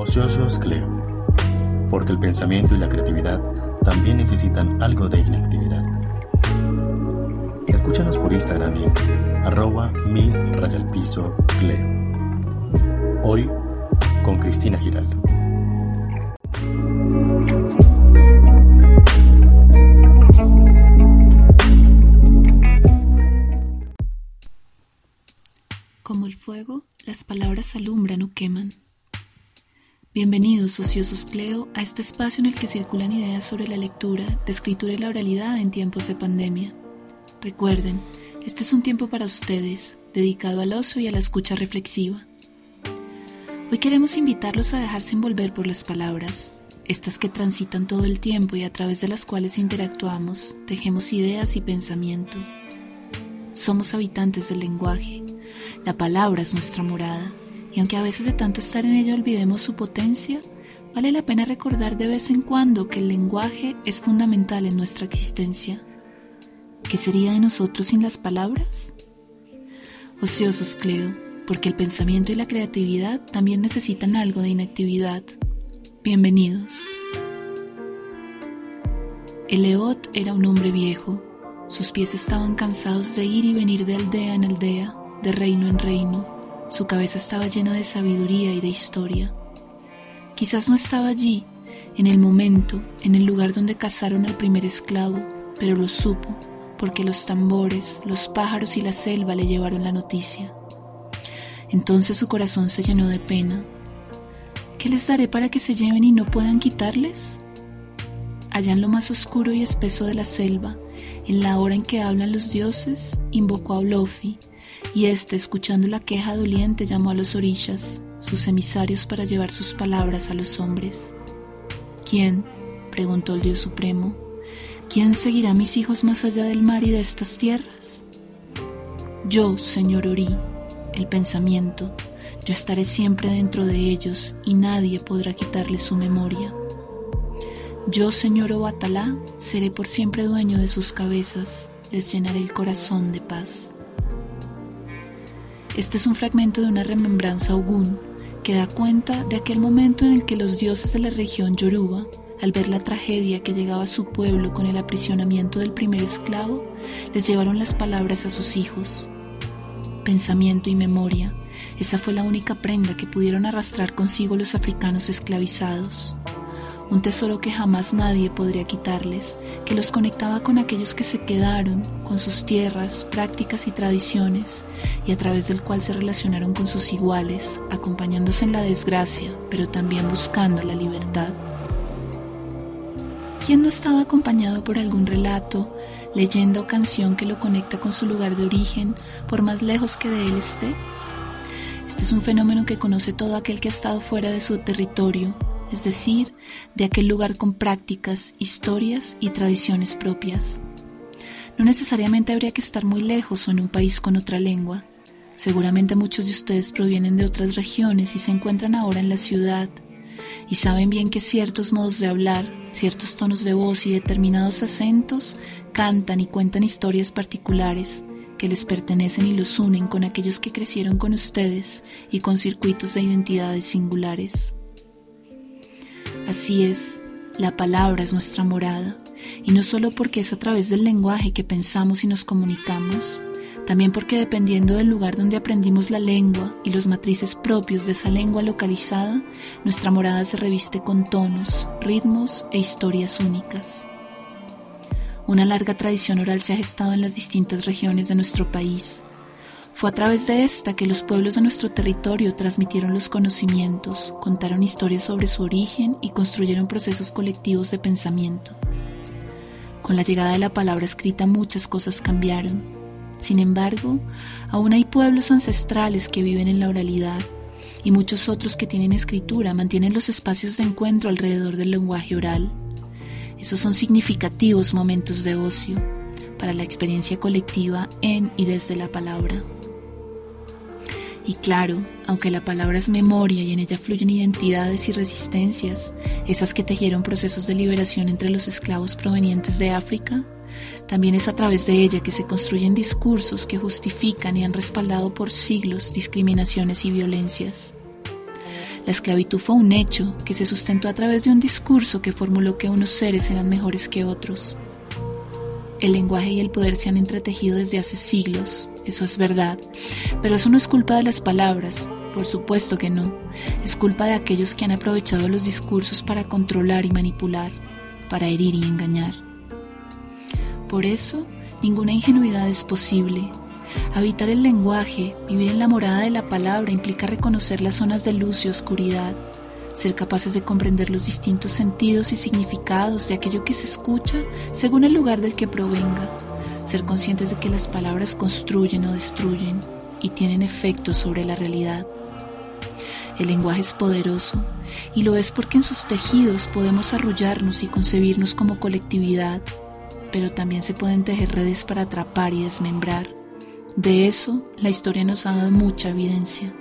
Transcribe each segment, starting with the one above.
Ociosos Cleo, porque el pensamiento y la creatividad también necesitan algo de inactividad. Escúchanos por Instagram en arroba mi rayalpiso Cleo. Hoy con Cristina Giraldo. Como el fuego, las palabras alumbran o queman. Bienvenidos, ociosos Cleo, a este espacio en el que circulan ideas sobre la lectura, la escritura y la oralidad en tiempos de pandemia. Recuerden, este es un tiempo para ustedes, dedicado al ocio y a la escucha reflexiva. Hoy queremos invitarlos a dejarse envolver por las palabras, estas que transitan todo el tiempo y a través de las cuales interactuamos, tejemos ideas y pensamiento. Somos habitantes del lenguaje, la palabra es nuestra morada, aunque a veces de tanto estar en ella olvidemos su potencia, vale la pena recordar de vez en cuando que el lenguaje es fundamental en nuestra existencia. ¿Qué sería de nosotros sin las palabras? Ociosos, Cleo, porque el pensamiento y la creatividad también necesitan algo de inactividad. Bienvenidos. Eleot era un hombre viejo. Sus pies estaban cansados de ir y venir de aldea en aldea, de reino en reino. Su cabeza estaba llena de sabiduría y de historia. Quizás no estaba allí, en el momento, en el lugar donde cazaron al primer esclavo, pero lo supo, porque los tambores, los pájaros y la selva le llevaron la noticia. Entonces su corazón se llenó de pena. ¿Qué les daré para que se lleven y no puedan quitarles? Allá en lo más oscuro y espeso de la selva, en la hora en que hablan los dioses, invocó a Olofi, y éste, escuchando la queja doliente, llamó a los orillas, sus emisarios para llevar sus palabras a los hombres. ¿Quién? preguntó el Dios Supremo. ¿Quién seguirá a mis hijos más allá del mar y de estas tierras? Yo, Señor Ori, el pensamiento, yo estaré siempre dentro de ellos y nadie podrá quitarle su memoria. Yo, Señor Obatalá, seré por siempre dueño de sus cabezas, les llenaré el corazón de paz. Este es un fragmento de una remembranza ogún que da cuenta de aquel momento en el que los dioses de la región Yoruba, al ver la tragedia que llegaba a su pueblo con el aprisionamiento del primer esclavo, les llevaron las palabras a sus hijos. Pensamiento y memoria, esa fue la única prenda que pudieron arrastrar consigo los africanos esclavizados un tesoro que jamás nadie podría quitarles, que los conectaba con aquellos que se quedaron, con sus tierras, prácticas y tradiciones, y a través del cual se relacionaron con sus iguales, acompañándose en la desgracia, pero también buscando la libertad. ¿Quién no estaba acompañado por algún relato, leyenda o canción que lo conecta con su lugar de origen, por más lejos que de él esté? Este es un fenómeno que conoce todo aquel que ha estado fuera de su territorio, es decir, de aquel lugar con prácticas, historias y tradiciones propias. No necesariamente habría que estar muy lejos o en un país con otra lengua. Seguramente muchos de ustedes provienen de otras regiones y se encuentran ahora en la ciudad y saben bien que ciertos modos de hablar, ciertos tonos de voz y determinados acentos cantan y cuentan historias particulares que les pertenecen y los unen con aquellos que crecieron con ustedes y con circuitos de identidades singulares. Así es, la palabra es nuestra morada, y no solo porque es a través del lenguaje que pensamos y nos comunicamos, también porque dependiendo del lugar donde aprendimos la lengua y los matrices propios de esa lengua localizada, nuestra morada se reviste con tonos, ritmos e historias únicas. Una larga tradición oral se ha gestado en las distintas regiones de nuestro país, fue a través de esta que los pueblos de nuestro territorio transmitieron los conocimientos, contaron historias sobre su origen y construyeron procesos colectivos de pensamiento. Con la llegada de la palabra escrita muchas cosas cambiaron. Sin embargo, aún hay pueblos ancestrales que viven en la oralidad y muchos otros que tienen escritura mantienen los espacios de encuentro alrededor del lenguaje oral. Esos son significativos momentos de ocio para la experiencia colectiva en y desde la palabra. Y claro, aunque la palabra es memoria y en ella fluyen identidades y resistencias, esas que tejieron procesos de liberación entre los esclavos provenientes de África, también es a través de ella que se construyen discursos que justifican y han respaldado por siglos discriminaciones y violencias. La esclavitud fue un hecho que se sustentó a través de un discurso que formuló que unos seres eran mejores que otros. El lenguaje y el poder se han entretejido desde hace siglos, eso es verdad, pero eso no es culpa de las palabras, por supuesto que no, es culpa de aquellos que han aprovechado los discursos para controlar y manipular, para herir y engañar. Por eso, ninguna ingenuidad es posible. Habitar el lenguaje, vivir en la morada de la palabra implica reconocer las zonas de luz y oscuridad, ser capaces de comprender los distintos sentidos y significados de aquello que se escucha según el lugar del que provenga, ser conscientes de que las palabras construyen o destruyen y tienen efectos sobre la realidad. El lenguaje es poderoso y lo es porque en sus tejidos podemos arrullarnos y concebirnos como colectividad, pero también se pueden tejer redes para atrapar y desmembrar. De eso la historia nos ha dado mucha evidencia.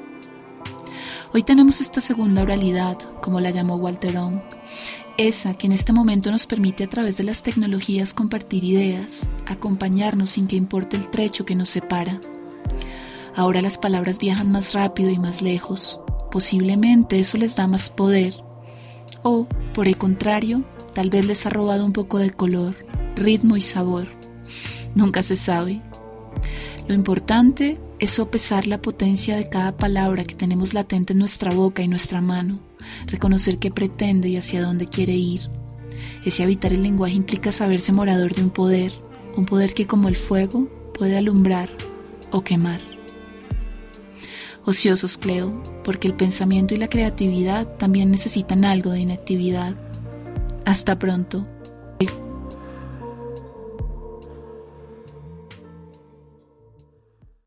Hoy tenemos esta segunda oralidad, como la llamó Walter Ong, esa que en este momento nos permite a través de las tecnologías compartir ideas, acompañarnos sin que importe el trecho que nos separa. Ahora las palabras viajan más rápido y más lejos. Posiblemente eso les da más poder. O, por el contrario, tal vez les ha robado un poco de color, ritmo y sabor. Nunca se sabe. Lo importante es sopesar la potencia de cada palabra que tenemos latente en nuestra boca y nuestra mano, reconocer qué pretende y hacia dónde quiere ir. Ese habitar el lenguaje implica saberse morador de un poder, un poder que como el fuego puede alumbrar o quemar. Ociosos, Cleo, porque el pensamiento y la creatividad también necesitan algo de inactividad. Hasta pronto.